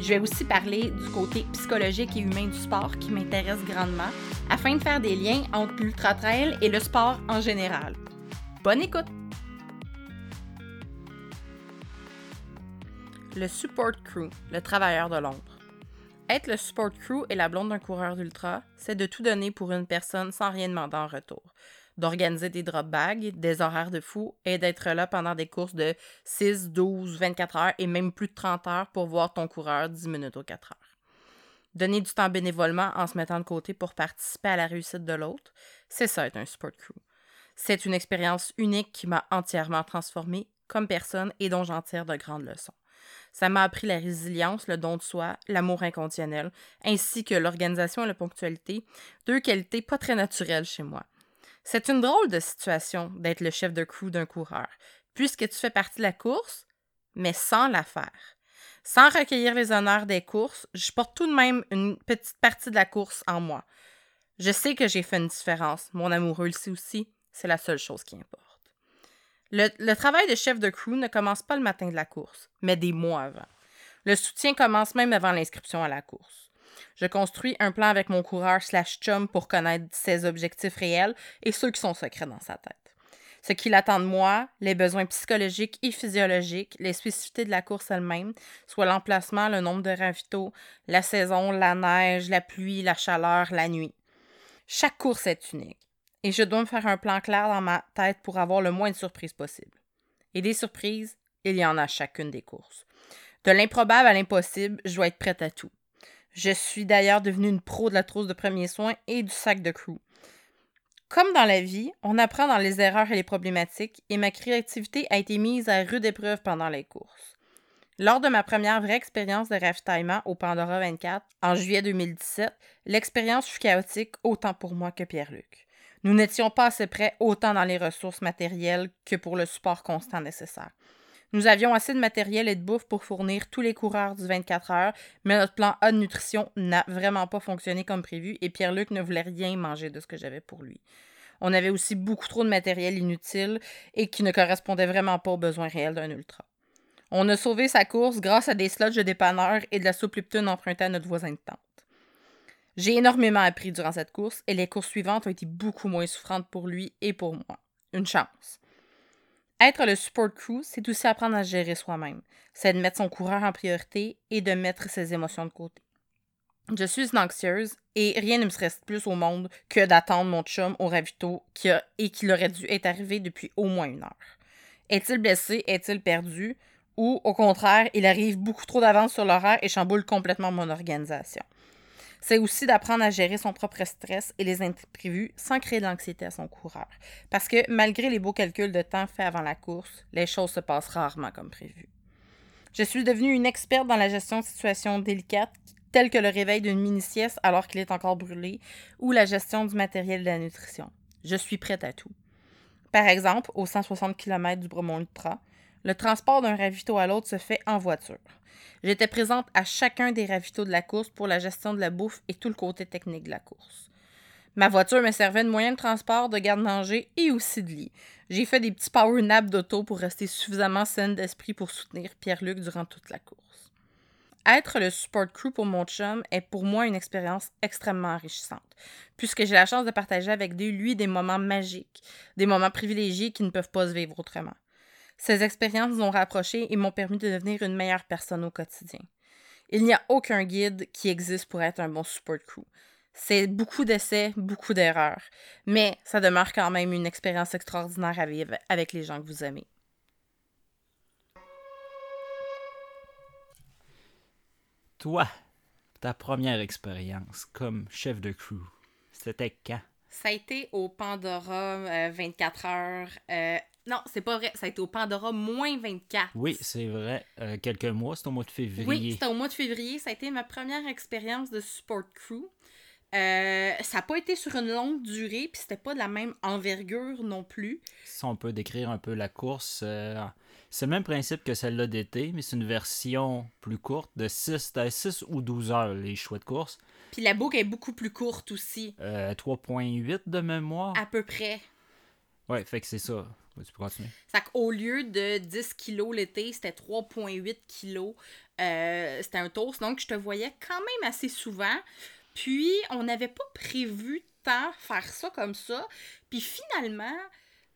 Je vais aussi parler du côté psychologique et humain du sport qui m'intéresse grandement afin de faire des liens entre l'ultra trail et le sport en général. Bonne écoute! Le support crew, le travailleur de l'ombre. Être le support crew et la blonde d'un coureur d'ultra, c'est de tout donner pour une personne sans rien demander en retour d'organiser des drop bags, des horaires de fou et d'être là pendant des courses de 6, 12, 24 heures et même plus de 30 heures pour voir ton coureur 10 minutes aux 4 heures. Donner du temps bénévolement en se mettant de côté pour participer à la réussite de l'autre, c'est ça être un sport crew. C'est une expérience unique qui m'a entièrement transformée comme personne et dont j'en tire de grandes leçons. Ça m'a appris la résilience, le don de soi, l'amour inconditionnel, ainsi que l'organisation et la ponctualité, deux qualités pas très naturelles chez moi. C'est une drôle de situation d'être le chef de crew d'un coureur, puisque tu fais partie de la course, mais sans la faire. Sans recueillir les honneurs des courses, je porte tout de même une petite partie de la course en moi. Je sais que j'ai fait une différence. Mon amoureux le sait aussi. C'est la seule chose qui importe. Le, le, travail de chef de crew ne commence pas le matin de la course, mais des mois avant. Le soutien commence même avant l'inscription à la course. Je construis un plan avec mon coureur slash chum pour connaître ses objectifs réels et ceux qui sont secrets dans sa tête. Ce qu'il attend de moi, les besoins psychologiques et physiologiques, les spécificités de la course elle-même, soit l'emplacement, le nombre de ravitaux, la saison, la neige, la pluie, la chaleur, la nuit. Chaque course est unique et je dois me faire un plan clair dans ma tête pour avoir le moins de surprises possible. Et des surprises, il y en a chacune des courses. De l'improbable à l'impossible, je dois être prête à tout. Je suis d'ailleurs devenue une pro de la trousse de premiers soins et du sac de crew. Comme dans la vie, on apprend dans les erreurs et les problématiques, et ma créativité a été mise à rude épreuve pendant les courses. Lors de ma première vraie expérience de ravitaillement au Pandora 24 en juillet 2017, l'expérience fut chaotique autant pour moi que Pierre-Luc. Nous n'étions pas assez près autant dans les ressources matérielles que pour le support constant nécessaire. Nous avions assez de matériel et de bouffe pour fournir tous les coureurs du 24 heures, mais notre plan A de nutrition n'a vraiment pas fonctionné comme prévu et Pierre-Luc ne voulait rien manger de ce que j'avais pour lui. On avait aussi beaucoup trop de matériel inutile et qui ne correspondait vraiment pas aux besoins réels d'un ultra. On a sauvé sa course grâce à des slots de dépanneur et de la soupe Lipton empruntée à notre voisin de tente. J'ai énormément appris durant cette course et les courses suivantes ont été beaucoup moins souffrantes pour lui et pour moi. Une chance. Être le support crew, c'est aussi apprendre à gérer soi-même. C'est de mettre son coureur en priorité et de mettre ses émotions de côté. Je suis anxieuse et rien ne me stresse plus au monde que d'attendre mon chum au ravito qui a, et qu'il aurait dû être arrivé depuis au moins une heure. Est-il blessé? Est-il perdu? Ou au contraire, il arrive beaucoup trop d'avance sur l'horaire et chamboule complètement mon organisation. C'est aussi d'apprendre à gérer son propre stress et les imprévus sans créer de l'anxiété à son coureur. Parce que malgré les beaux calculs de temps faits avant la course, les choses se passent rarement comme prévu. Je suis devenue une experte dans la gestion de situations délicates telles que le réveil d'une mini-sieste alors qu'il est encore brûlé ou la gestion du matériel de la nutrition. Je suis prête à tout. Par exemple, aux 160 km du Bromont Ultra, le transport d'un ravito à l'autre se fait en voiture. J'étais présente à chacun des ravitaux de la course pour la gestion de la bouffe et tout le côté technique de la course. Ma voiture me servait de moyen de transport, de garde-manger et aussi de lit. J'ai fait des petits power naps d'auto pour rester suffisamment saine d'esprit pour soutenir Pierre-Luc durant toute la course. Être le support crew pour mon chum est pour moi une expérience extrêmement enrichissante, puisque j'ai la chance de partager avec lui des moments magiques, des moments privilégiés qui ne peuvent pas se vivre autrement. Ces expériences nous ont rapprochés et m'ont permis de devenir une meilleure personne au quotidien. Il n'y a aucun guide qui existe pour être un bon support crew. C'est beaucoup d'essais, beaucoup d'erreurs, mais ça demeure quand même une expérience extraordinaire à vivre avec les gens que vous aimez. Toi, ta première expérience comme chef de crew, c'était quand? Ça a été au Pandora 24 euh, heures euh, non, c'est pas vrai. Ça a été au Pandora moins 24. Oui, c'est vrai. Euh, quelques mois, c'était au mois de février. Oui, c'était au mois de février. Ça a été ma première expérience de support crew. Euh, ça n'a pas été sur une longue durée, puis c'était pas de la même envergure non plus. Si on peut décrire un peu la course, euh, c'est le même principe que celle-là d'été, mais c'est une version plus courte, de 6, à 6 ou 12 heures, les choix de course. Puis la boucle est beaucoup plus courte aussi. Euh, 3.8 de mémoire. À peu près. Ouais, fait que c'est ça. Tu peux continuer. Ça qu'au lieu de 10 kilos l'été, c'était 3,8 kilos. Euh, c'était un toast. Donc, je te voyais quand même assez souvent. Puis, on n'avait pas prévu tant faire ça comme ça. Puis, finalement,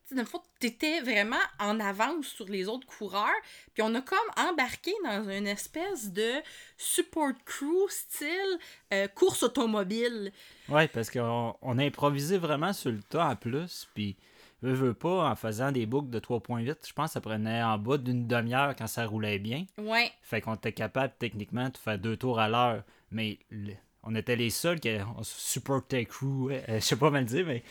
tu sais, tu étais vraiment en avance sur les autres coureurs. Puis, on a comme embarqué dans une espèce de support crew style euh, course automobile. Ouais, parce qu'on on a improvisé vraiment sur le tas en plus. Puis, veux, veux pas, en faisant des boucles de 3.8, je pense que ça prenait en bas d'une demi-heure quand ça roulait bien. Ouais. Fait qu'on était capable techniquement de faire deux tours à l'heure. Mais le- on était les seuls qui on supportait crew, euh, je sais pas mal dire, mais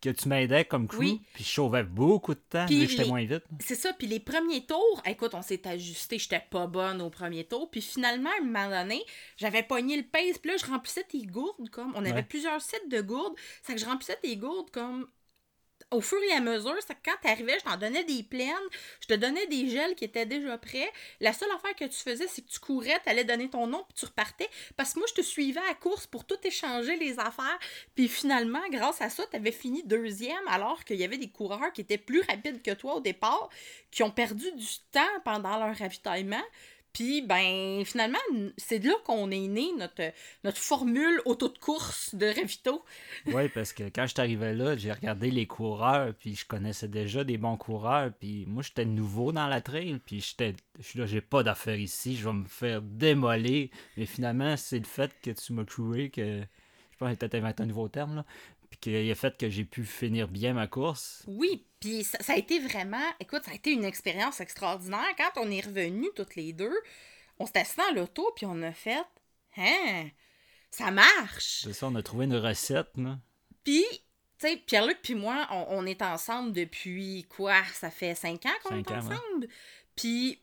que tu m'aidais comme crew. Oui. Puis je sauvais beaucoup de temps, Puis j'étais les- moins vite. C'est ça, puis les premiers tours, écoute, on s'est ajusté, j'étais pas bonne au premier tour, puis finalement, à un moment donné, j'avais pogné le pace, puis là, je remplissais tes gourdes, comme, on avait Ouais. plusieurs sets de gourdes, c'est que je remplissais tes gourdes, comme, au fur et à mesure, c'est quand t'arrivais, je t'en donnais des pleines, je te donnais des gels qui étaient déjà prêts, la seule affaire que tu faisais, c'est que tu courais, t'allais donner ton nom, puis tu repartais, parce que moi, je te suivais à course pour tout échanger les affaires, puis finalement, grâce à ça, t'avais fini deuxième, alors qu'il y avait des coureurs qui étaient plus rapides que toi au départ, qui ont perdu du temps pendant leur ravitaillement. Puis, ben, finalement, c'est de là qu'on est né, notre, notre formule auto de course de ravito. Oui, parce que quand je suis arrivé là, j'ai regardé les coureurs, puis je connaissais déjà des bons coureurs, puis moi, j'étais nouveau dans la trail, puis j'étais, je suis là, j'ai pas d'affaires ici, je vais me faire démolir. Mais finalement, c'est le fait que tu m'as cloué que, je pense que peut-être inventé un nouveau terme, là, puis qu'il a fait que j'ai pu finir bien ma course. Oui, puis ça, ça a été vraiment, écoute, ça a été une expérience extraordinaire. Quand on est revenus toutes les deux, on s'est assis dans l'auto, puis on a fait, hein, ça marche. C'est ça, on a trouvé une recette, là. Puis, tu sais, Pierre-Luc puis moi, on, on est ensemble depuis quoi? Ça fait cinq ans qu'on est ensemble. Puis,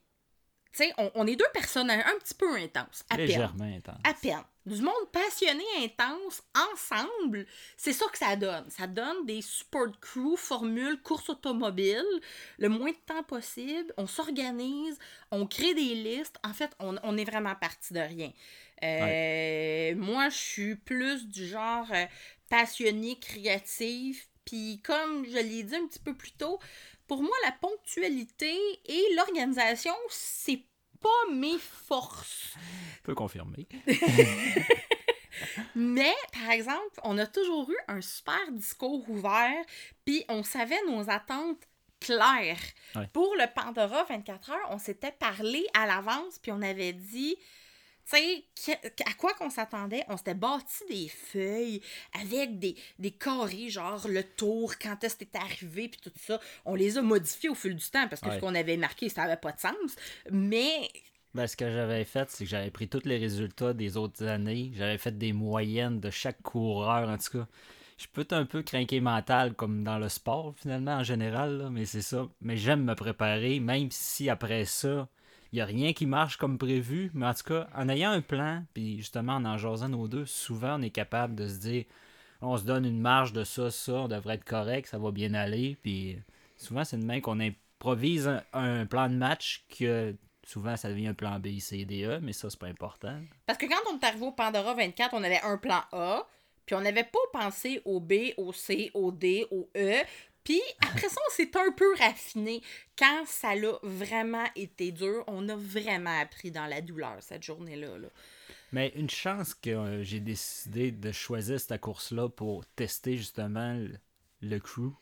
tu sais, on, on est deux personnes un, un petit peu intenses, à peine. Légèrement intense. À peine. Du monde passionné, intense, ensemble, c'est ça que ça donne. Ça donne des support crew, formule, course automobile, le moins de temps possible. On s'organise, on crée des listes. En fait, on, on est vraiment parti de rien. Euh, Moi, je suis plus du genre euh, passionné, créatif. Puis, comme je l'ai dit un petit peu plus tôt, pour moi, la ponctualité et l'organisation, c'est pas mes forces. Je peux confirmer. Mais, par exemple, on a toujours eu un super discours ouvert, puis on savait nos attentes claires. Ouais. Pour le Pandora 24 heures, on s'était parlé à l'avance, puis on avait dit, tu sais, à quoi qu'on s'attendait. On s'était bâti des feuilles avec des, des carrés, genre le tour, quand est-ce que c'était arrivé, puis tout ça. On les a modifiés au fil du temps, parce que Ouais. ce qu'on avait marqué, ça n'avait pas de sens. Mais Ben, ce que j'avais fait, c'est que j'avais pris tous les résultats des autres années. J'avais fait des moyennes de chaque coureur, en tout cas. Je peux être un peu craqué mental, comme dans le sport, finalement, en général, là, mais c'est ça. Mais j'aime me préparer, même si après ça, il n'y a rien qui marche comme prévu. Mais en tout cas, en ayant un plan, puis justement en en jasant nos deux, souvent on est capable de se dire on se donne une marge de ça, ça, on devrait être correct, ça va bien aller. Puis souvent, c'est de même qu'on improvise un, un plan de match que souvent ça devient un plan B, C, D, E, mais ça, c'est pas important. Parce que quand on est arrivé au Pandora 24, on avait un plan A, puis on n'avait pas pensé au B, au C, au D, au E. Puis après ça, on s'est un peu raffiné. Quand ça l'a vraiment été dur, on a vraiment appris dans la douleur cette journée-là. là. Mais une chance que euh, j'ai décidé de choisir cette course-là pour tester justement le, crew,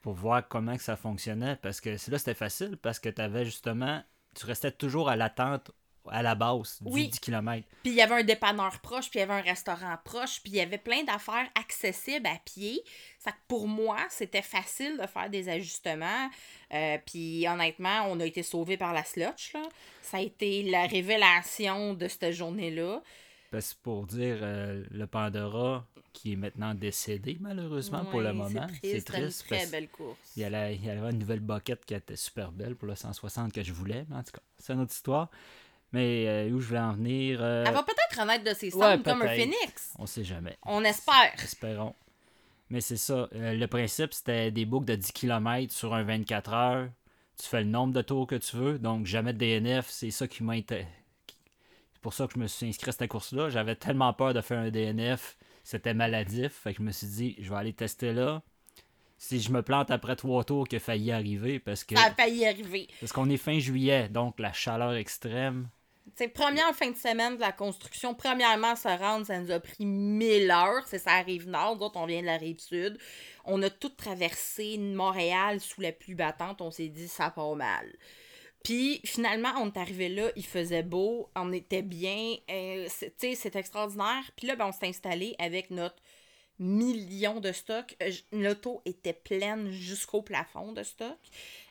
pour voir comment ça fonctionnait. Parce que là c'était facile, parce que tu avais justement, tu restais toujours à l'attente à la base du Oui. 10 km. Puis il y avait un dépanneur proche, puis il y avait un restaurant proche, puis il y avait plein d'affaires accessibles à pied. Ça que pour moi, c'était facile de faire des ajustements. Euh, puis honnêtement, on a été sauvés par la slotch. Là. Ça a été la révélation de cette journée-là. Parce pour dire, euh, le Pandora, qui est maintenant décédé malheureusement pour le moment, c'est une triste. très parce belle course. Il y, avait, il y avait une nouvelle boquette qui était super belle pour le 160 que je voulais, mais en tout cas, c'est une autre histoire. Mais euh, où je voulais en venir. euh, Elle va peut-être renaître de ses cendres ouais, comme un phénix. On sait jamais. On espère. Espérons. Mais c'est ça. euh, le principe, c'était des boucles de 10 km sur un 24 heures. Tu fais le nombre de tours que tu veux. Donc, jamais de DNF. C'est ça qui m'a été. C'est pour ça que je me suis inscrit à cette course-là. J'avais tellement peur de faire un DNF. C'était maladif. Fait que je me suis dit, je vais aller tester là. Si je me plante après trois tours, qu'il a failli arriver. Parce que Ça a failli y arriver. parce qu'on est fin juillet. Donc, la chaleur extrême. C'est première fin de semaine de la construction. Premièrement, se rendre, ça nous a pris 1000 heures. C'est ça arrive nord. D'autres, on vient de la rive sud. On a tout traversé Montréal sous la pluie battante. On s'est dit, ça part mal. Puis finalement, on est arrivé là, il faisait beau, on était bien, euh, sais, c'est extraordinaire. Puis là, ben, on s'est installé avec notre million de stocks. Euh, L'auto était pleine jusqu'au plafond de stock.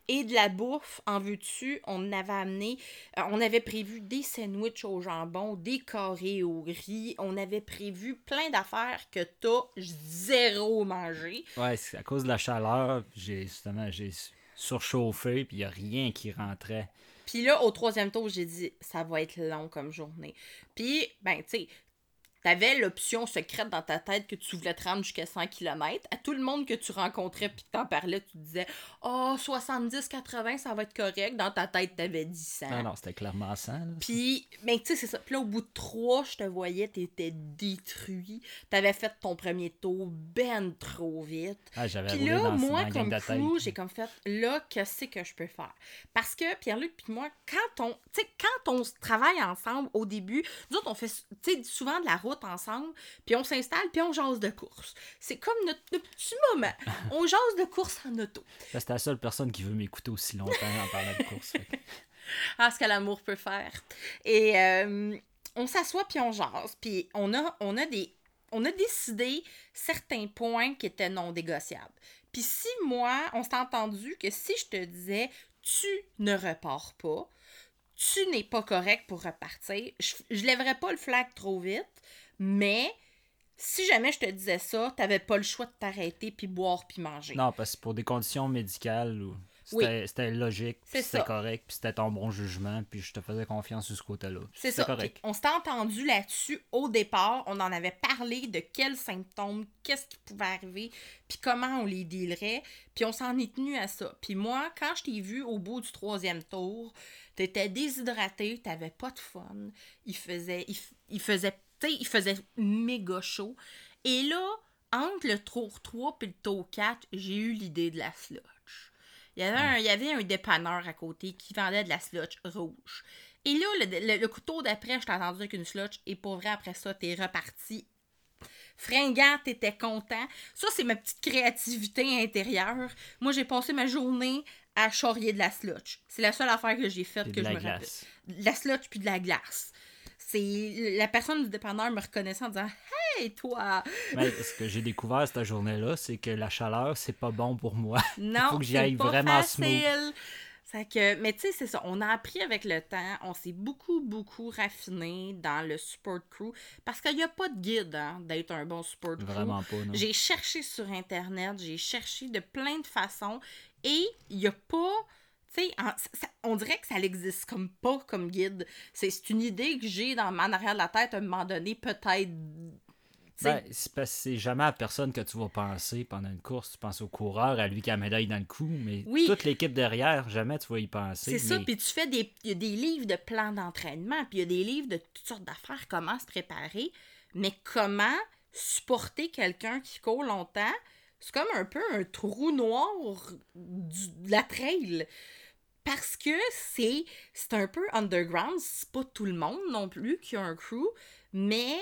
Et de la bouffe, en veux-tu, on avait amené, euh, on avait prévu des sandwichs au jambon, des carrés au riz, on avait prévu plein d'affaires que t'as zéro mangé. Ouais, c'est à cause de la chaleur. J'ai justement j'ai surchauffé. Puis il n'y a rien qui rentrait. Puis là, au troisième tour, j'ai dit, ça va être long comme journée. Puis, ben, tu sais, t'avais l'option secrète dans ta tête que tu voulais te rendre jusqu'à 100 km. À tout le monde que tu rencontrais puis que t'en parlais, tu disais, oh, 70, 80, ça va être correct. Dans ta tête, t'avais dit 100. Non, non, c'était clairement ça. là. Puis, ben, tu sais, c'est ça. Puis là, au bout de trois, je te voyais, t'étais détruit. T'avais fait ton premier tour ben trop vite. Ah, j'avais Puis roulé là, dans, moi, comme crew, j'ai comme fait, là, qu'est-ce que je peux faire? Parce que Pierre-Luc puis moi, quand on, quand on travaille ensemble au début, nous autres, on fait, souvent de la route ensemble, puis on s'installe, puis on jase de course. C'est comme notre, notre petit moment. On jase de course en auto. C'était la seule personne qui veut m'écouter aussi longtemps en parlant de course. fait Ah, ce que l'amour peut faire. Et euh, on s'assoit puis on jase. Puis on a, on a des. On a décidé certains points qui étaient non négociables. Puis si moi, on s'est entendu que si je te disais tu ne repars pas, tu n'es pas correct pour repartir, je, lèverais pas le flag trop vite, mais si jamais je te disais ça, t'avais pas le choix de t'arrêter puis boire puis manger. Non, parce que pour des conditions médicales, ou- Oui. c'était c'était logique, c'était correct, puis c'était ton bon jugement, puis je te faisais confiance sur ce côté-là. C'est ça. correct. Puis On s'est entendu là-dessus au départ. On en avait parlé de quels symptômes, qu'est-ce qui pouvait arriver, puis comment on les dealerait. Puis on s'en est tenu à ça. Puis moi, quand je t'ai vu au bout du troisième tour, t'étais déshydraté, t'avais pas de fun. Il faisait, il, il faisait, tu sais, il faisait méga chaud. Et là, entre le tour 3 et le tour 4, j'ai eu l'idée de la sludge. Il y, avait un, il y avait un dépanneur à côté qui vendait de la sludge rouge. Et là, le, le- le couteau d'après, je t'ai entendu avec une sludge. Et pour vrai, après ça, t'es reparti. Fringant, t'étais content. Ça, c'est ma petite créativité intérieure. Moi, j'ai passé ma journée à charrier de la sludge. C'est la seule affaire que j'ai faite que de je la me rappelle. De la sludge puis de la glace. C'est la personne du dépanneur me reconnaissant en disant Hey, toi! Mais ce que j'ai découvert cette journée-là, c'est que la chaleur, c'est pas bon pour moi. Non, faut que j'y aille pas vraiment facile. Fait que, mais tu sais, c'est ça. On a appris avec le temps. On s'est beaucoup, beaucoup raffiné dans le support crew. Parce qu'il n'y a pas de guide hein, d'être un bon support crew. Vraiment pas, non. J'ai cherché sur Internet, j'ai cherché de plein de façons. Et il n'y a pas. Tu sais, on dirait que ça n'existe comme pas comme guide. C'est une idée que j'ai dans en arrière de la tête à un moment donné, peut-être. Ben, c'est parce que c'est jamais à personne que tu vas penser pendant une course. Tu penses au coureur, à lui qui a la médaille dans le cou, mais Oui. toute l'équipe derrière, jamais tu vas y penser. C'est ça, puis tu fais des. Y a des livres de plans d'entraînement, puis il y a des livres de toutes sortes d'affaires, comment se préparer, mais comment supporter quelqu'un qui court longtemps, c'est comme un peu un trou noir du- de la trail. Parce que c'est c'est un peu underground, c'est pas tout le monde non plus qui a un crew, mais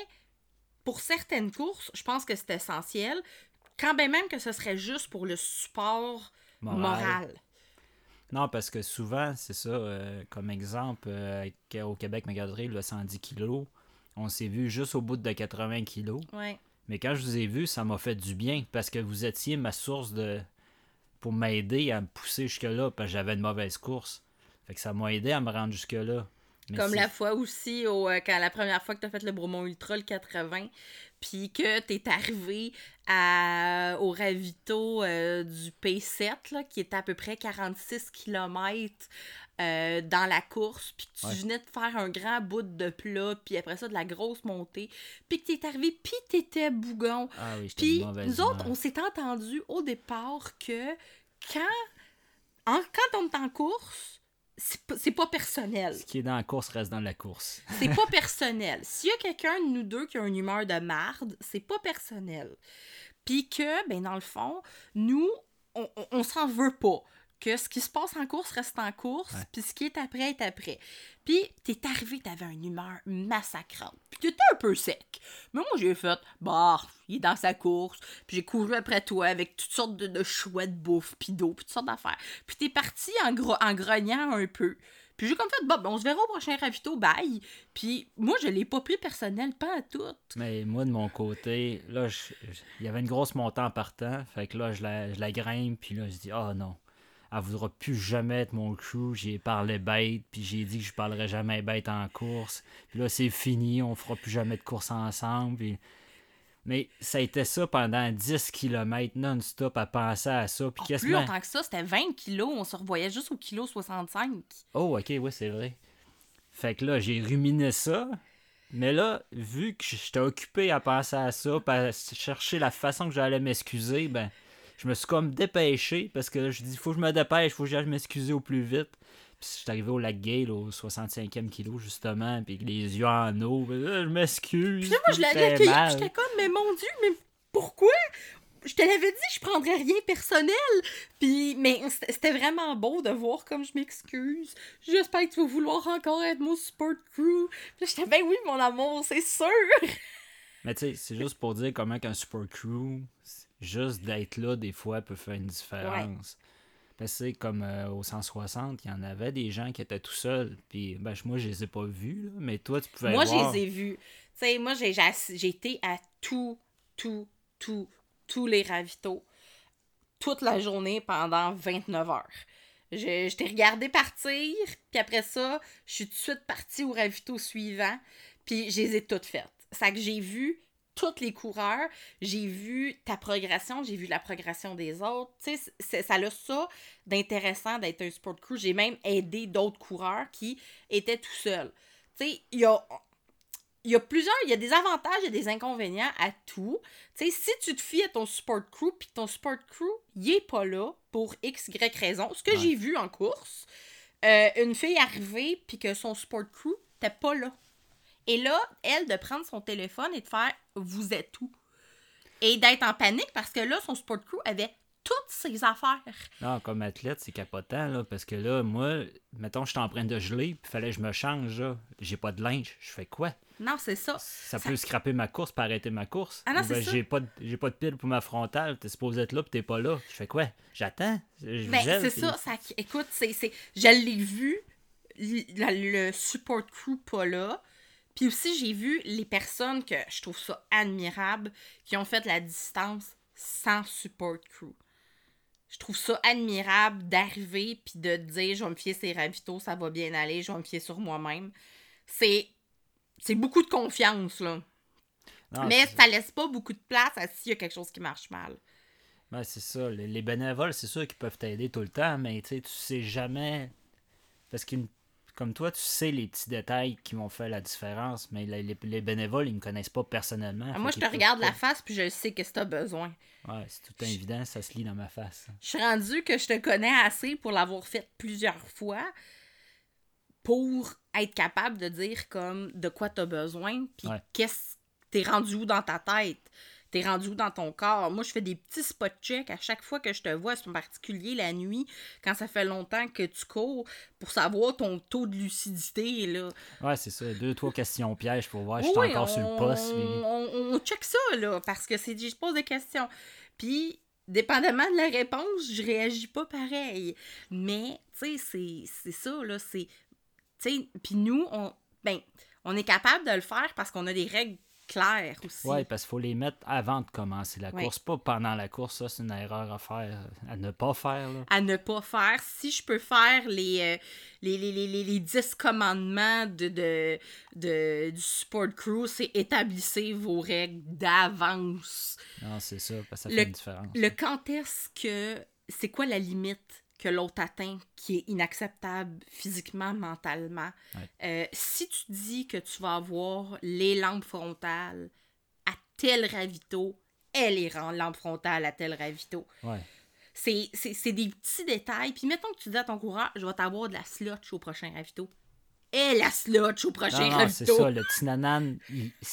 pour certaines courses, je pense que c'est essentiel. Quand bien même que ce serait juste pour le support Moral. moral. Non, parce que souvent, c'est ça, euh, comme exemple, euh, au Québec Magasin, le 110 kg, on s'est vu juste au bout de 80 kg. Ouais. Mais quand je vous ai vu, ça m'a fait du bien parce que vous étiez ma source de. Pour m'aider à me pousser jusque-là parce que j'avais une mauvaise course. Fait que ça m'a aidé à me rendre jusque-là. Comme la fois aussi, au, euh, quand la première fois que tu as fait le Bromont Ultra, le 80, puis que tu es arrivé à, au ravito euh, du P7, là, qui était à peu près 46 km euh, dans la course, puis que tu Ouais. venais de faire un grand bout de plat, puis après ça, de la grosse montée, puis que t'es arrivé, puis t'étais bougon. Ah oui, Puis nous autres, on s'est entendu au départ que quand, en- quand on est en course, c'est pas- c'est pas personnel. Ce qui est dans la course reste dans la course. C'est pas personnel. S'il y a quelqu'un de nous deux qui a une humeur de marde, c'est pas personnel. Puis que, ben dans le fond, nous, on, on, on s'en veut pas. Que ce qui se passe en course reste en course, puis ce qui est après est après. Puis t'es arrivé, t'avais une humeur massacrante. Puis t'étais un peu sec. Mais moi, j'ai fait, bah, il est dans sa course. Puis j'ai couru après toi avec toutes sortes de, de chouettes bouffe, puis d'eau, puis toutes sortes d'affaires. Puis t'es parti en, gro- en grognant un peu. Puis j'ai comme fait, bon, ben, on se verra au prochain ravito, bye. Puis moi, je l'ai pas pris personnel, pas à tout. Mais moi, de mon côté, là, il y avait une grosse montée en partant. Fait que là, je la, je la grimpe, puis là, je dis, oh non, elle voudra plus jamais être mon crew. J'ai parlé bête, puis j'ai dit que je parlerai jamais bête en course. Puis là, c'est fini, on fera plus jamais de course ensemble. puis- Mais ça a été ça pendant 10 km non-stop à penser à ça. Puis Oh, qu'est-ce plus que. longtemps que ça, c'était 20 kilos. On se revoyait juste au kilo 65. Oh, ok, oui, c'est vrai. Fait que là, j'ai ruminé ça. Mais là, vu que j'étais occupé à penser à ça, puis à chercher la façon que j'allais m'excuser, ben, je me suis comme dépêché parce que je dis, faut que je me dépêche, faut que j'aille m'excuser au plus vite. Puis je suis arrivé au lac Gale au 65e kilo, justement, puis les yeux en eau. là, je m'excuse. Puis là, moi, je l'avais accueilli. J'étais comme, mais mon Dieu, mais pourquoi? Je te l'avais dit, je prendrais rien personnel. Puis, mais c'était vraiment beau de voir comme je m'excuse. J'espère que tu vas vouloir encore être mon support crew. Puis j'étais, ben oui, mon amour, c'est sûr. Mais tu sais, c'est juste pour dire comment qu'un support crew, juste d'être là, des fois, peut faire une différence. Parce que comme euh, au 160, il y en avait des gens qui étaient tout seuls. Puis ben, moi, je les ai pas vus, là, mais toi, tu pouvais Moi, je les ai vus. Tu sais, moi, j'ai été à tout, tout, tout, tous les ravitaux toute la journée pendant 29 heures. Je, je t'ai regardé partir, puis après ça, je suis tout de suite partie au ravito suivant, puis je les ai toutes faites. Ça que j'ai vu tous les coureurs, j'ai vu ta progression, j'ai vu la progression des autres. Tu sais, ça a ça d'intéressant d'être un sport crew. J'ai même aidé d'autres coureurs qui étaient tout seuls. Tu sais, il y a, il y a plusieurs, il y a des avantages et des inconvénients à tout. Tu sais, si tu te fies à ton support crew, puis ton support crew, il est pas là pour x, y raison, ce que Ouais. j'ai vu en course, euh, une fille arriver, puis que son support crew n'était pas là. Et là, elle, de prendre son téléphone et de faire « Vous êtes où? » Et d'être en panique parce que là, son support crew avait toutes ses affaires. Non, comme athlète, c'est capotant, là, parce que là, moi, mettons, je suis en train de geler, puis fallait que je me change, là. J'ai pas de linge. Je fais quoi? Non, c'est ça. Ça, Ça- peut scraper ma course pour arrêter ma course. Ah non, ben, ça. j'ai pas, de- j'ai pas de pile pour ma frontale. T'es supposé être là, puis t'es pas là. Je fais quoi? J'attends. Ben, c'est puis- ça, ça. Écoute, c'est, je l'ai vu, le support crew pas là. Puis aussi, j'ai vu les personnes que je trouve ça admirable qui ont fait la distance sans support crew. Je trouve ça admirable d'arriver puis de dire je vais me fier ces ravitaux, ça va bien aller, je vais me fier sur moi-même. C'est c'est beaucoup de confiance là. Non, Mais ça laisse pas beaucoup de place à s'il y a quelque chose qui marche mal. Ouais, c'est ça. Les, les bénévoles, c'est sûr qu'ils peuvent t'aider tout le temps, mais tu sais, tu sais jamais. Parce que, comme toi, tu sais les petits détails qui vont faire la différence, mais les, les- les bénévoles, ils me connaissent pas personnellement. Ah, moi, je te regarde la face puis je sais que tu as besoin. Ouais, c'est tout évident, ça se lit dans ma face. Je suis rendue que je te connais assez pour l'avoir fait plusieurs fois pour être capable de dire comme de quoi tu as besoin puis Ouais. qu'est-ce t'es rendu où dans ta tête? T'es rendu où dans ton corps? Moi, je fais des petits spot checks à chaque fois que je te vois, c'est en particulier la nuit, quand ça fait longtemps que tu cours, pour savoir ton taux de lucidité. Là. Ouais, c'est ça. Deux, trois questions pièges pour voir si je Oui, suis encore sur le poste. on, puis- on, on check ça, là, parce que c'est je pose des questions. Puis, dépendamment de la réponse, je réagis pas pareil. Mais, tu sais, c'est- c'est ça, là, c'est... Tu sais, puis nous, on, ben, on est capable de le faire parce qu'on a des règles claires aussi. Ouais, parce qu'il faut les mettre avant de commencer la Ouais. course, pas pendant la course. Ça, c'est une erreur à faire, à ne pas faire. Là. à ne pas faire. Si je peux faire les, euh, les, les, les, les, les 10 commandements de, de, de- du support crew, c'est établissez vos règles d'avance. Non, c'est ça, parce que ça Le- fait une différence. Le quand est-ce que. C'est quoi la limite que l'autre atteint qui est inacceptable physiquement, mentalement. Euh, si tu dis que tu vas avoir les lampes frontales à tel ravito, elle est lampe frontale à tel ravito. C'est des petits détails. Puis mettons que tu dis à ton coureur, je vais t'avoir de la slotch au prochain ravito et la slotch au prochain non, non, c'est ça, le petit nanan,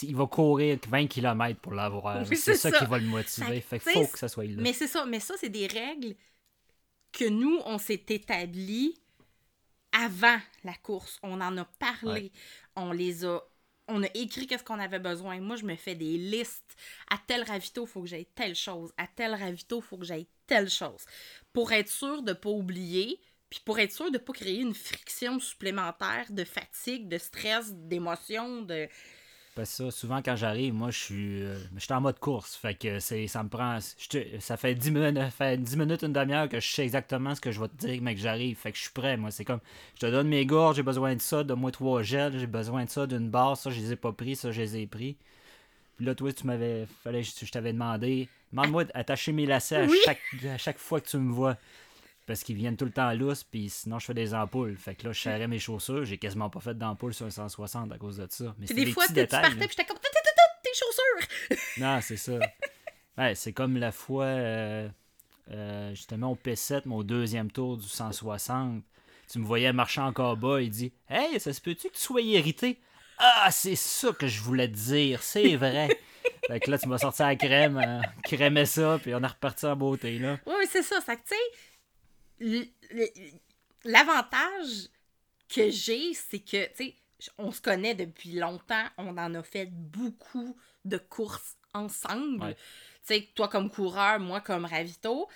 il, va courir 20 km pour l'avoir. c'est ça, qui va le motiver. Fait, faut que ça soit là. Mais c'est ça, mais ça, c'est des règles que nous, on s'est établi avant la course. On en a parlé. On les a on a écrit qu'est-ce qu'on avait besoin. Moi, je me fais des listes. À tel ravito, il faut que j'aille telle chose. À tel ravito, il faut que j'aille telle chose. Pour être sûr de ne pas oublier, puis pour être sûr de ne pas créer une friction supplémentaire de fatigue, de stress, d'émotion, de. Parce que ça, souvent quand j'arrive, moi je suis euh, je suis en mode course. Fait que c'est ça me prend. ça fait 10 minutes, fait 10 minutes, une demi-heure que je sais exactement ce que je vais te dire, mais que j'arrive. Fait que je suis prêt, moi. C'est comme je te donne mes gorges, j'ai besoin de ça, donne-moi trois gels, j'ai besoin de ça, d'une barre, ça je les ai pas pris, ça je les ai pris. Puis là, toi, tu m'avais. Fallait je t'avais demandé. Demande-moi d'attacher mes lacets à, chaque, à chaque fois que tu me vois parce qu'ils viennent tout le temps à l'os, puis sinon je fais des ampoules. Fait que là, je serrais mes chaussures, j'ai quasiment pas fait d'ampoules sur un 160 à cause de ça. Mais c'est des, fois, tu partais, puis j'étais comme tes chaussures! non, c'est ça. Ouais, c'est comme la fois, euh, euh, justement, au P7, mon deuxième tour du 160. Tu me voyais marcher encore bas, il dit Hey, ça se peut-tu que tu sois irrité Ah, c'est ça que je voulais te dire, c'est vrai. fait que là, tu m'as sorti la crème, euh, crémais ça, puis on est reparti en beauté, là. Oui, c'est ça. Ça tu sais, l'avantage que j'ai, c'est que, tu sais, on se connaît depuis longtemps, on en a fait beaucoup de courses ensemble. Tu sais, toi comme coureur, moi comme ravito.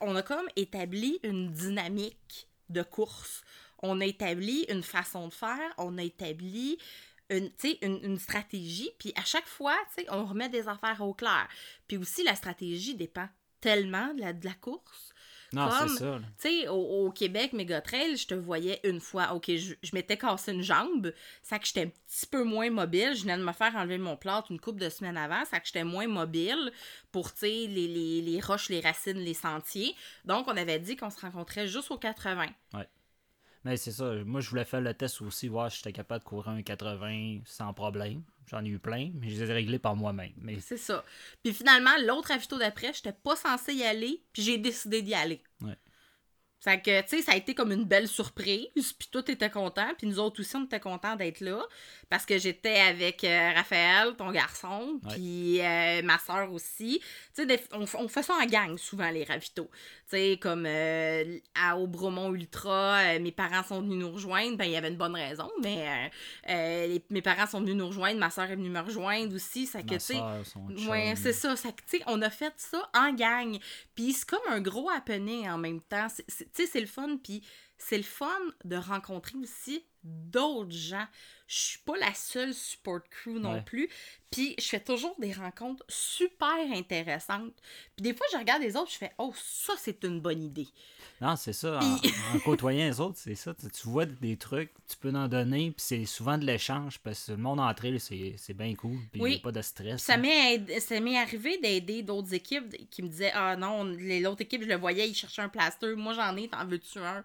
On a comme établi une dynamique de course. On a établi une façon de faire, on a établi une, une, une stratégie, puis à chaque fois, on remet des affaires au clair. Puis aussi, la stratégie dépend tellement de la, de la course non, c'est ça. Tu sais, au, Québec, Mégotrail, je te voyais une fois. OK, je, m'étais cassé une jambe. Ça que j'étais un petit peu moins mobile. Je venais de me faire enlever mon plâtre une couple de semaines avant. Ça que j'étais moins mobile pour, tu sais, les, les, les, roches, les racines, les sentiers. Donc, on avait dit qu'on se rencontrait juste au 80. Ouais. Mais c'est ça. Moi, je voulais faire le test aussi, voir si j'étais capable de courir un 80 sans problème. J'en ai eu plein, mais je les ai réglés par moi-même. Mais... C'est ça. Puis finalement, l'autre avito d'après, j'étais pas censé y aller, puis j'ai décidé d'y aller. Ouais. Fait que, tu sais, ça a été comme une belle surprise, puis tout était content, puis nous autres aussi, on était contents d'être là, parce que j'étais avec euh, Raphaël, ton garçon, puis euh, ma soeur aussi. Tu sais, on, on, fait ça en gang, souvent, les ravitaux. Tu sais, comme euh, à au Bromont Ultra, mes parents sont venus nous rejoindre, ben, il y avait une bonne raison, mais mes parents sont venus nous rejoindre, ma soeur est venue me rejoindre aussi, ça que, tu sais... Ouais, c'est ça, ça tu sais, on a fait ça en gang, puis c'est comme un gros happening en même temps, tu sais, c'est le fun, puis c'est le fun de rencontrer aussi d'autres gens. Je suis pas la seule support crew non plus. Puis je fais toujours des rencontres super intéressantes. Puis des fois, je regarde les autres, je fais Oh, ça, c'est une bonne idée. Non, c'est ça. En, côtoyant les autres, c'est ça. Tu vois des trucs, tu peux en donner, puis c'est souvent de l'échange, parce que le monde entre eux, c'est bien cool, puis il n'y a pas de stress. Ça m'est arrivé d'aider d'autres équipes qui me disaient Ah non, l'autre équipe, je le voyais, ils cherchaient un plaster. Moi, j'en ai, t'en veux-tu un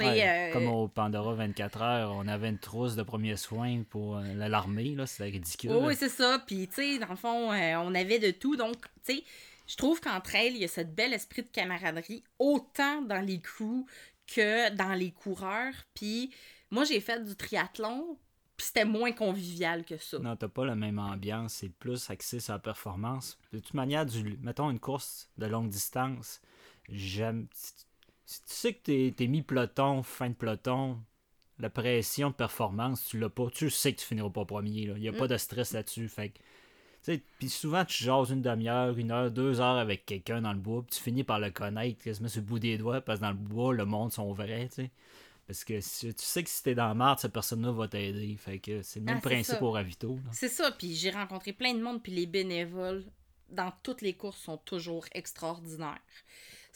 euh, Comme au Pandora 24 heures, on avait une trousse de premiers soins pour euh, l'armée, là, c'était ridicule. oui, c'est ça. Puis, tu sais, dans le fond, euh, on avait de tout. Donc, tu sais, je trouve qu'entre elles, il y a ce bel esprit de camaraderie, autant dans les crews que dans les coureurs. Puis moi, j'ai fait du triathlon, puis c'était moins convivial que ça. Non, t'as pas la même ambiance, c'est plus axé sur la performance. De toute manière, du, mettons une course de longue distance, j'aime. Si tu sais que t'es es, mi-peloton, fin de peloton, la pression de performance, tu l'as pas. Tu sais que tu finiras pas premier. Il n'y a pas mm. de stress là-dessus. Fait puis souvent, tu jases une demi-heure, une heure, deux heures avec quelqu'un dans le bois, puis tu finis par le connaître quasiment sur le bout des doigts, parce que dans le bois, le monde sont vrais, tu sais. Parce que tu sais que si t'es dans la marde, cette personne-là va t'aider. Fait que c'est le même ah, principe au ravito. C'est ça, puis j'ai rencontré plein de monde, puis les bénévoles dans toutes les courses sont toujours extraordinaires.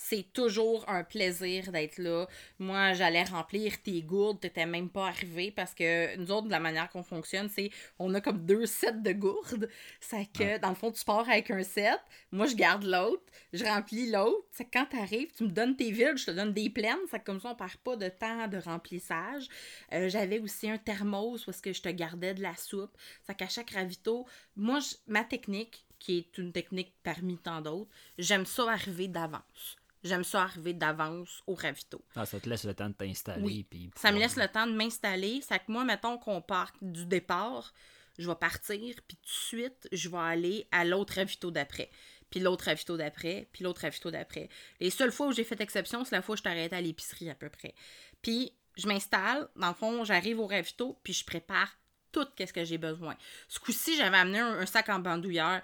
C'est toujours un plaisir d'être là. Moi, j'allais remplir tes gourdes, t'étais même pas arrivé parce que nous autres, de la manière qu'on fonctionne, c'est on a comme deux sets de gourdes. C'est que, dans le fond, tu pars avec un set, moi, je garde l'autre, je remplis l'autre. C'est quand t'arrives, tu me donnes tes vides, je te donne des pleines. C'est comme ça, on perd pas de temps de remplissage. Euh, j'avais aussi un thermos parce que je te gardais de la soupe. Ça qu'à chaque ravito, moi, ma technique, qui est une technique parmi tant d'autres, j'aime ça arriver d'avance. J'aime ça arriver d'avance au ravito. Ah, ça te laisse le temps de t'installer. Puis ça me laisse le temps de m'installer. C'est que moi, mettons qu'on part du départ, je vais partir, puis tout de suite, je vais aller à l'autre ravito d'après. Puis l'autre ravito d'après, puis l'autre ravito d'après. Les seules fois où j'ai fait exception, c'est la fois où je t'arrête à l'épicerie à peu près. Puis je m'installe, dans le fond, j'arrive au ravito, puis je prépare tout ce que j'ai besoin. Ce coup-ci, j'avais amené un, sac en bandoulière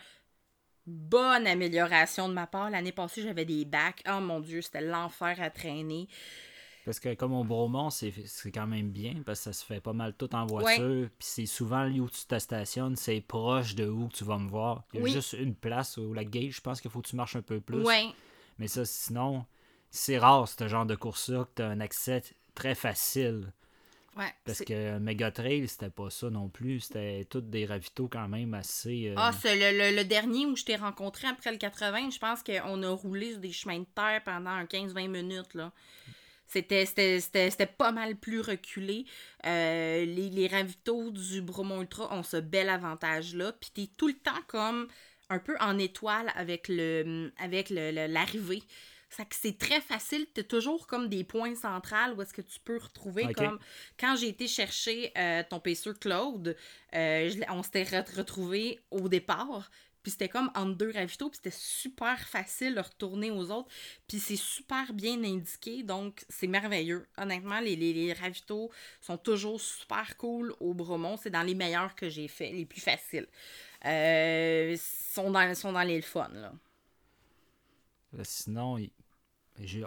bonne amélioration de ma part. L'année passée, j'avais des bacs. Oh mon Dieu, c'était l'enfer à traîner. Parce que comme au Bromont, c'est quand même bien, parce que ça se fait pas mal tout en voiture. Puis c'est souvent où tu te stationnes, c'est proche de où tu vas me voir. Il y a juste une place où la gate, je pense qu'il faut que tu marches un peu plus. Mais ça, sinon, c'est rare ce genre de course-là que tu as un accès très facile. Parce que Mega Trail, c'était pas ça non plus. C'était tous des ravitaux quand même assez. Euh, ah, c'est le, dernier où je t'ai rencontré après le 80. Je pense qu'on a roulé sur des chemins de terre pendant 15-20 minutes. là. C'était, pas mal plus reculé. Euh, les, les ravitaux du Bromont Ultra ont ce bel avantage-là. Puis t'es tout le temps comme un peu en étoile avec le avec l'arrivée c'est très facile. Tu as toujours comme des points centrales où est-ce que tu peux retrouver comme quand j'ai été chercher euh, ton pacer Claude, euh, on s'était retrouvé au départ. Puis c'était comme entre deux ravitaux, puis c'était super facile de retourner aux autres. Puis c'est super bien indiqué, donc c'est merveilleux. Honnêtement, les, les, ravitaux sont toujours super cool au Bromont. C'est dans les meilleurs que j'ai fait, les plus faciles. Euh, sont, dans, sont dans les fun, là. Sinon,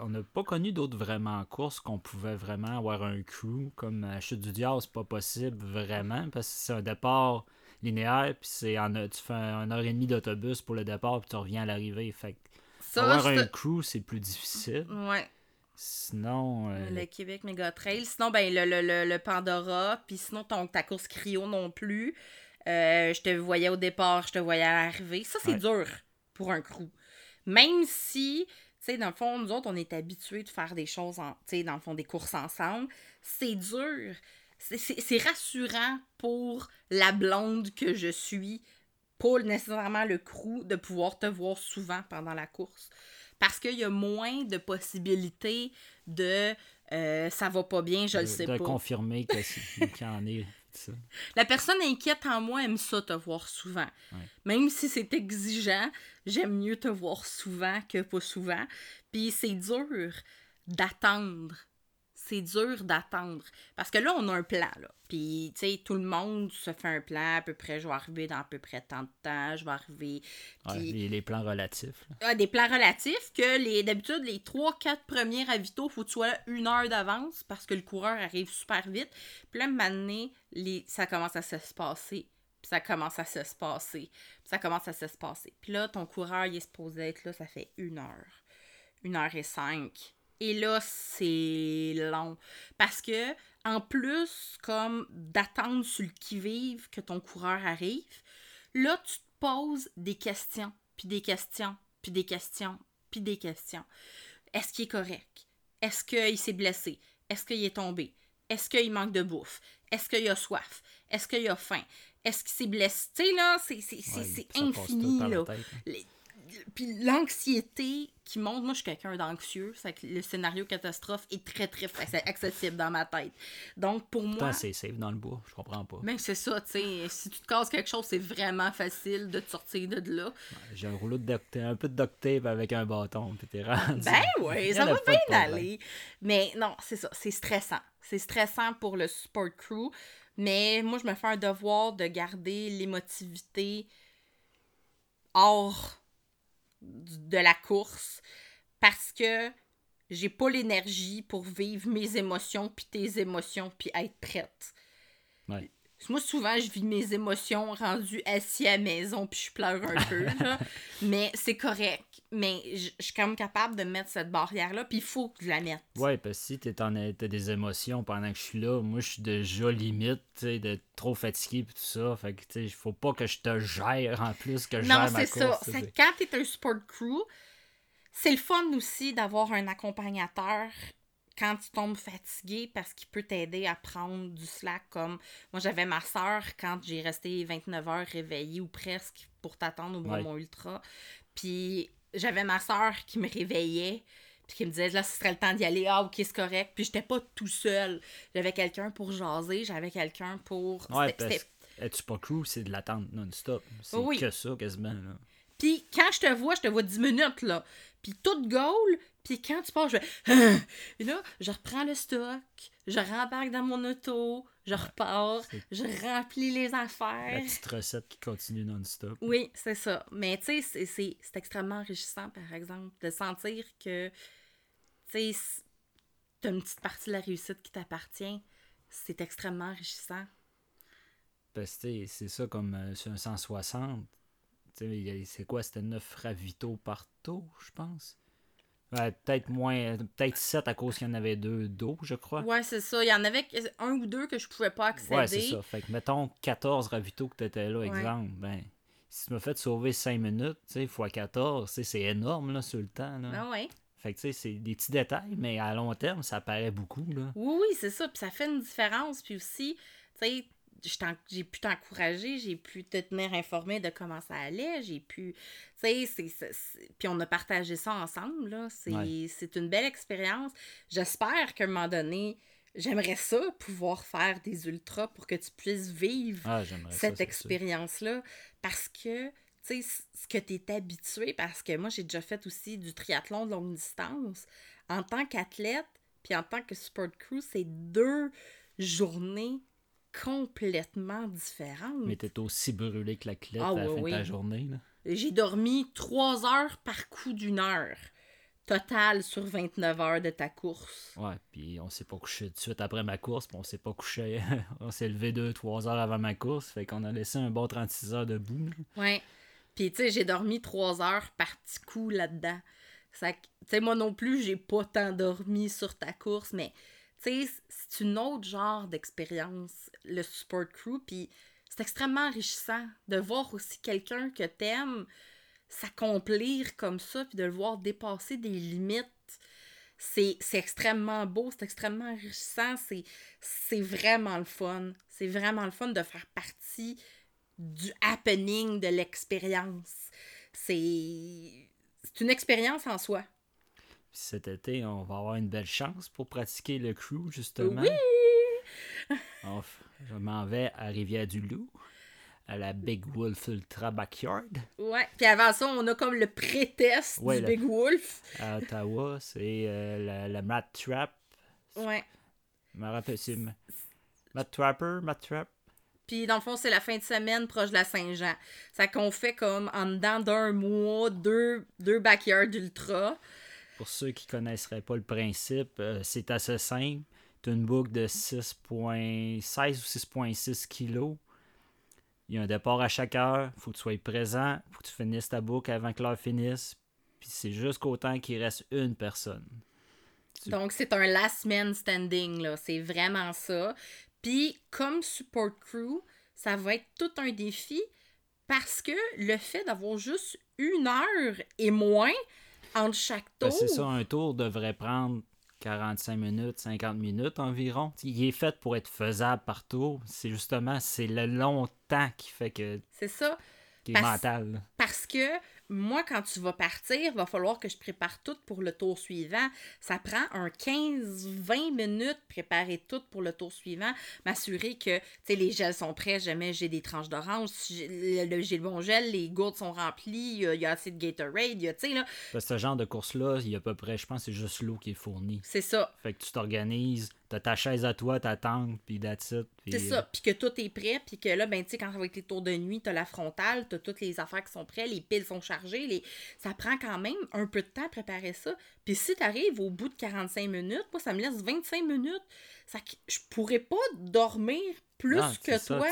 on n'a pas connu d'autres vraiment courses qu'on pouvait vraiment avoir un crew comme à Chute du Diable, c'est pas possible vraiment parce que c'est un départ linéaire puis c'est en tu fais une heure et demie d'autobus pour le départ puis tu reviens à l'arrivée fait avoir un crew c'est plus difficile. Ouais. Sinon. Euh, le Québec Mega Trail. Sinon, ben, le, le, le, Pandora. Puis sinon, ton, ta course cryo non plus. Euh, je te voyais au départ, je te voyais à l'arrivée. Ça, c'est dur pour un crew. Même si tu sais, dans le fond, nous autres, on est habitués de faire des choses, en, tu sais, dans le fond, des courses ensemble. C'est dur. C'est rassurant pour la blonde que je suis, pas nécessairement le crew, de pouvoir te voir souvent pendant la course. Parce qu'il y a moins de possibilités de euh, ça va pas bien, je le sais pas. De confirmer qu'il y en est la personne inquiète en moi aime ça te voir souvent. Même si c'est exigeant, j'aime mieux te voir souvent que pas souvent. Puis c'est dur d'attendre c'est dur d'attendre. Parce que là, on a un plan, là. Puis, tu sais, tout le monde se fait un plan, à peu près, je vais arriver dans à peu près tant de temps, je vais arriver... les, plans relatifs. Ah, des plans relatifs que, les d'habitude, les 3-4 premiers ravitaux, faut que tu sois une heure d'avance parce que le coureur arrive super vite. Puis là, maintenant, les... ça commence à se passer. Puis ça commence à se passer. Puis ça commence à se passer. Puis là, ton coureur, il est supposé être là, ça fait une heure. Une heure et cinq et là, c'est long. Parce que, en plus, comme d'attendre sur le qui-vive que ton coureur arrive, là, tu te poses des questions, puis des questions, puis des questions, puis des questions. Est-ce qu'il est correct? Est-ce qu'il s'est blessé? Est-ce qu'il est tombé? Est-ce qu'il manque de bouffe? Est-ce qu'il a soif? Est-ce qu'il a faim? Est-ce qu'il s'est blessé? Tu sais, là, c'est infini, là puis l'anxiété qui monte, moi je suis quelqu'un d'anxieux, c'est que le scénario catastrophe est très très accessible dans ma tête. Donc pour moi. c'est safe dans le bois, je comprends pas. Mais c'est ça, tu sais, si tu te casses quelque chose, c'est vraiment facile de te sortir de là. J'ai un rouleau de un peu de duct tape avec un bâton, puis t'es rendu. Ben oui, ça va bien aller. Mais non, c'est ça, c'est stressant. C'est stressant pour le support crew. Mais moi, je me fais un devoir de garder l'émotivité hors de la course parce que j'ai pas l'énergie pour vivre mes émotions puis tes émotions puis être prête. Moi, souvent, je vis mes émotions rendues assis à la maison puis je pleure un peu, mais c'est correct. mais je suis quand même capable de mettre cette barrière-là, puis il faut que je la mette. Ouais, parce que si t'es en, t'as des émotions pendant que je suis là, moi je suis déjà limite, tu sais, d'être trop fatigué pis tout ça. Fait que, tu sais, faut pas que je te gère en plus, que je Non, gère ma c'est ça. course. quand t'es un sport crew, c'est le fun aussi d'avoir un accompagnateur quand tu tombes fatigué parce qu'il peut t'aider à prendre du slack comme moi j'avais ma soeur quand j'ai resté 29 heures réveillée ou presque pour t'attendre au Ouais. Bromont Ultra puis j'avais ma soeur qui me réveillait puis qui me disait là ce serait le temps d'y aller ah ok c'est correct puis j'étais pas tout seul j'avais quelqu'un pour jaser j'avais quelqu'un pour Ouais, es-tu pas c'est de l'attente non-stop. C'est Oui. que ça quasiment. Là. Puis quand je te vois, je te vois 10 minutes, là. Puis toute gaule, puis quand tu pars, je fais... Et là, je reprends le stock, je rembarque dans mon auto, je repars, je remplis les La affaires. petite recette qui continue non-stop. Oui, c'est ça. Mais tu sais, c'est- extrêmement enrichissant, par exemple, de sentir que, tu sais, t'as une petite partie de la réussite qui t'appartient. C'est extrêmement enrichissant. Sais, c'est ça comme euh, sur un 160. C'est quoi C'était 9 ravitaux par tour, je pense? Ouais, peut-être moins. Peut-être 7 à cause qu'il y en avait deux d'eau, je crois. Ouais, c'est ça. Il y en avait un ou deux que je pouvais pas accéder. Ouais, c'est ça. Fait que mettons 14 ravitaux que tu étais là, Ouais. exemple. Ben, si tu m'as fait sauver 5 minutes, tu sais, fois 14, tu sais, c'est énorme là, sur le temps. Là. Ah ouais. Fait que tu sais, c'est des petits détails, mais à long terme, ça paraît beaucoup. Là. Oui, oui, c'est ça. Puis ça fait une différence. Puis aussi, tu sais, j'ai pu t'encourager, j'ai pu te tenir informé de comment ça allait, j'ai pu, tu sais, puis on a partagé ça ensemble, là, c'est Ouais. une belle expérience. J'espère qu'à un moment donné, j'aimerais ça, pouvoir faire des ultras pour que tu puisses vivre Ah, cette expérience-là parce que tu sais ce que tu es habitué parce que moi j'ai déjà fait aussi du triathlon de longue distance en tant qu'athlète puis en tant que sport crew c'est deux journées complètement différentes Mais t'es aussi brûlé que la clette Ah, à la fin de ta journée. J'ai dormi trois heures par coup d'une heure total sur 29 heures de ta course Ouais, puis on s'est pas couché tout de suite après ma course, puis on s'est pas couché. on s'est levé 2-3 heures avant ma course, fait qu'on a laissé un bon 36 heures debout. là. Ouais. Puis, tu sais, j'ai dormi trois heures par petit coup là-dedans. Ça, tu sais, moi non plus, j'ai pas tant dormi sur ta course, mais, sais, c'est une autre genre d'expérience, le support crew. Puis, c'est extrêmement enrichissant de voir aussi quelqu'un que t'aimes s'accomplir comme ça, puis de le voir dépasser des limites. C'est extrêmement beau, c'est extrêmement enrichissant, c'est vraiment le fun. C'est vraiment le fun de faire partie du happening, de l'expérience. C'est une expérience en soi. Puis cet été, on va avoir une belle chance pour pratiquer le crew, justement. Oui! Je m'en vais à Rivière-du-Loup, à la Big Wolf Ultra Backyard, Ouais. Puis avant ça, on a comme le pré-test Ouais, du le- Big Wolf. à Ottawa. C'est euh, la, la Mat Trap. Ouais. Je me rappelle, c'est M- Matt Trapper, Matt Trap. Puis dans le fond, c'est la fin de semaine proche de la Saint-Jean. Ça qu'on fait comme en dedans d'un mois, deux, deux backyards ultra. Pour ceux qui connaisseraient pas le principe, euh, c'est assez simple. Tu as une boucle de 6.16 ou 6.6 kilos. Il y a un départ à chaque heure. faut que tu sois présent. faut que tu finisses ta boucle avant que l'heure finisse. Puis c'est jusqu'au temps qu'il reste une personne. Donc, c'est un last man standing, là. C'est vraiment ça. Puis, comme support crew, ça va être tout un défi parce que le fait d'avoir juste une heure et moins entre chaque Ben, tour? c'est ça, un tour devrait prendre 45 minutes, 50 minutes environ. Il est fait pour être faisable par tour. C'est justement, c'est le long temps qui fait que C'est ça. qui est Parce- mental. Parce que moi, quand tu vas partir, va falloir que je prépare tout pour le tour suivant. Ça prend un 15-20 minutes préparer tout pour le tour suivant. M'assurer que tu sais, les gels sont prêts, jamais j'ai des tranches d'orange. J'ai le, bon gel, les gourdes sont remplies, il y a, il assez de Gatorade, il tu sais, là, Parce que ce genre de course-là, il y a à peu près, je pense, c'est juste l'eau qui est fournie. c'est ça. Fait que tu t'organises, t'as ta chaise à toi, ta tente, puis that's it. C'est ça, puis que tout est prêt, puis que là, ben, tu sais, quand ça va être les tours de nuit, t'as la frontale, t'as toutes les affaires qui sont prêtes, les piles sont chargées, les... ça prend quand même un peu de temps à préparer ça. Puis si t'arrives au bout de 45 minutes, moi, ça me laisse 25 minutes. Ça... Je pourrais pas dormir plus non, que ça, toi.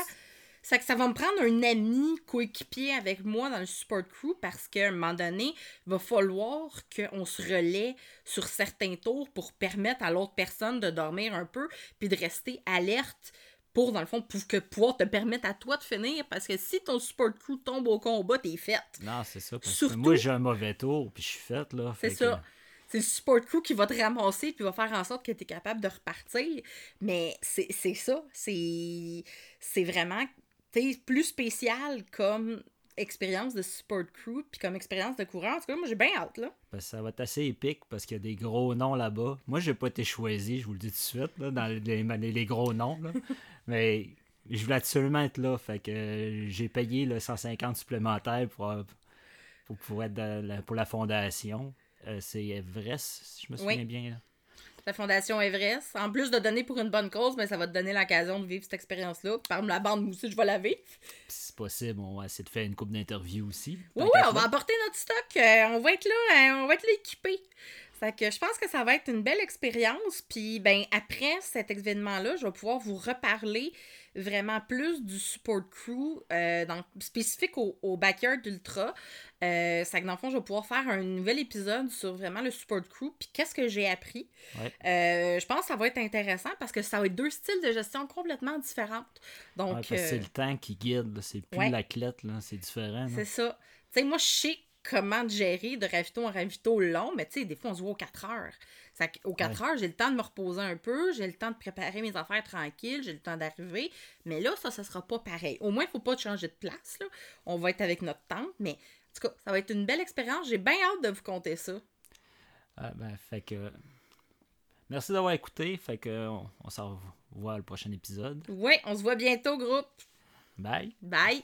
C'est que ça va me prendre un ami coéquipier avec moi dans le support crew parce qu'à un moment donné, il va falloir qu'on se relaie sur certains tours pour permettre à l'autre personne de dormir un peu puis de rester alerte pour, dans le fond, pour que pouvoir te permettre à toi de finir. Parce que si ton support crew tombe au combat, t'es faite. Non, c'est ça. Parce que moi, j'ai un mauvais tour, puis je suis faite, là. C'est ça. C'est le support crew qui va te ramasser, puis va faire en sorte que tu es capable de repartir. Mais c'est ça. C'est vraiment plus spécial comme expérience de support crew puis comme expérience de coureur. En tout cas, moi, j'ai bien hâte, là. ça va être assez épique parce qu'il y a des gros noms là-bas. Moi, j'ai pas été choisi, je vous le dis tout de suite, là, dans les, les, gros noms. Là. Mais je voulais absolument être là. Fait que j'ai payé le 150 supplémentaires pour, pour, pour être pour la fondation. Euh, c'est Everest, si je me souviens bien. Là la Fondation Everest. En plus de donner pour une bonne cause, mais ça va te donner l'occasion de vivre cette expérience-là. Par la bande, moi aussi, je vais la vivre. C'est possible, on va essayer de faire une coupe d'interviews aussi. Oui, oui, on va apporter notre stock. Euh, on va être là, euh, on va être là équipé. Fait que je pense que ça va être une belle expérience. Puis, ben, après cet événement-là, je vais pouvoir vous reparler vraiment plus du support crew euh, dans, spécifique au, au backyard d'Ultra. Euh, ça que dans le fond, je vais pouvoir faire un nouvel épisode sur vraiment le support crew, puis qu'est-ce que j'ai appris. Euh, je pense que ça va être intéressant parce que ça va être deux styles de gestion complètement différents. Donc, c'est euh, le temps qui guide, c'est plus la clette, c'est différent. C'est ça. Tu sais, moi, je sais comment gérer de ravito en ravito long, mais tu sais, des fois, on se voit aux 4 heures. Ça, aux 4 heures, j'ai le temps de me reposer un peu, j'ai le temps de préparer mes affaires tranquilles, j'ai le temps d'arriver. Mais là, ça, ça sera pas pareil. Au moins, il faut pas changer de place. Là. On va être avec notre tante, mais tout cas, ça va être une belle expérience. J'ai bien hâte de vous conter ça. Ah, ben, fait que. Merci d'avoir écouté. Fait que on, on se revoit le prochain épisode. Oui, on se voit bientôt, groupe. Bye. Bye.